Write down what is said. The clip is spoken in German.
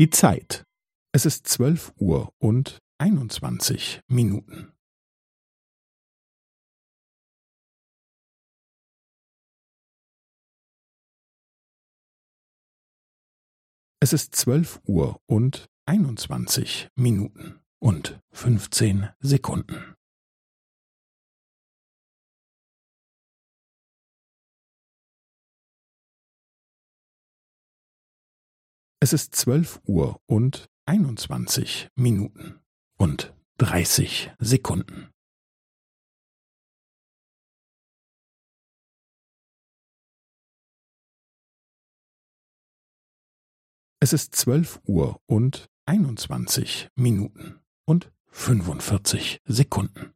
Die Zeit. Es ist zwölf Uhr und einundzwanzig Minuten. Es ist zwölf Uhr und einundzwanzig Minuten und fünfzehn Sekunden. Es ist zwölf Uhr und einundzwanzig Minuten und dreißig Sekunden. Es ist zwölf Uhr und einundzwanzig Minuten und fünfundvierzig Sekunden.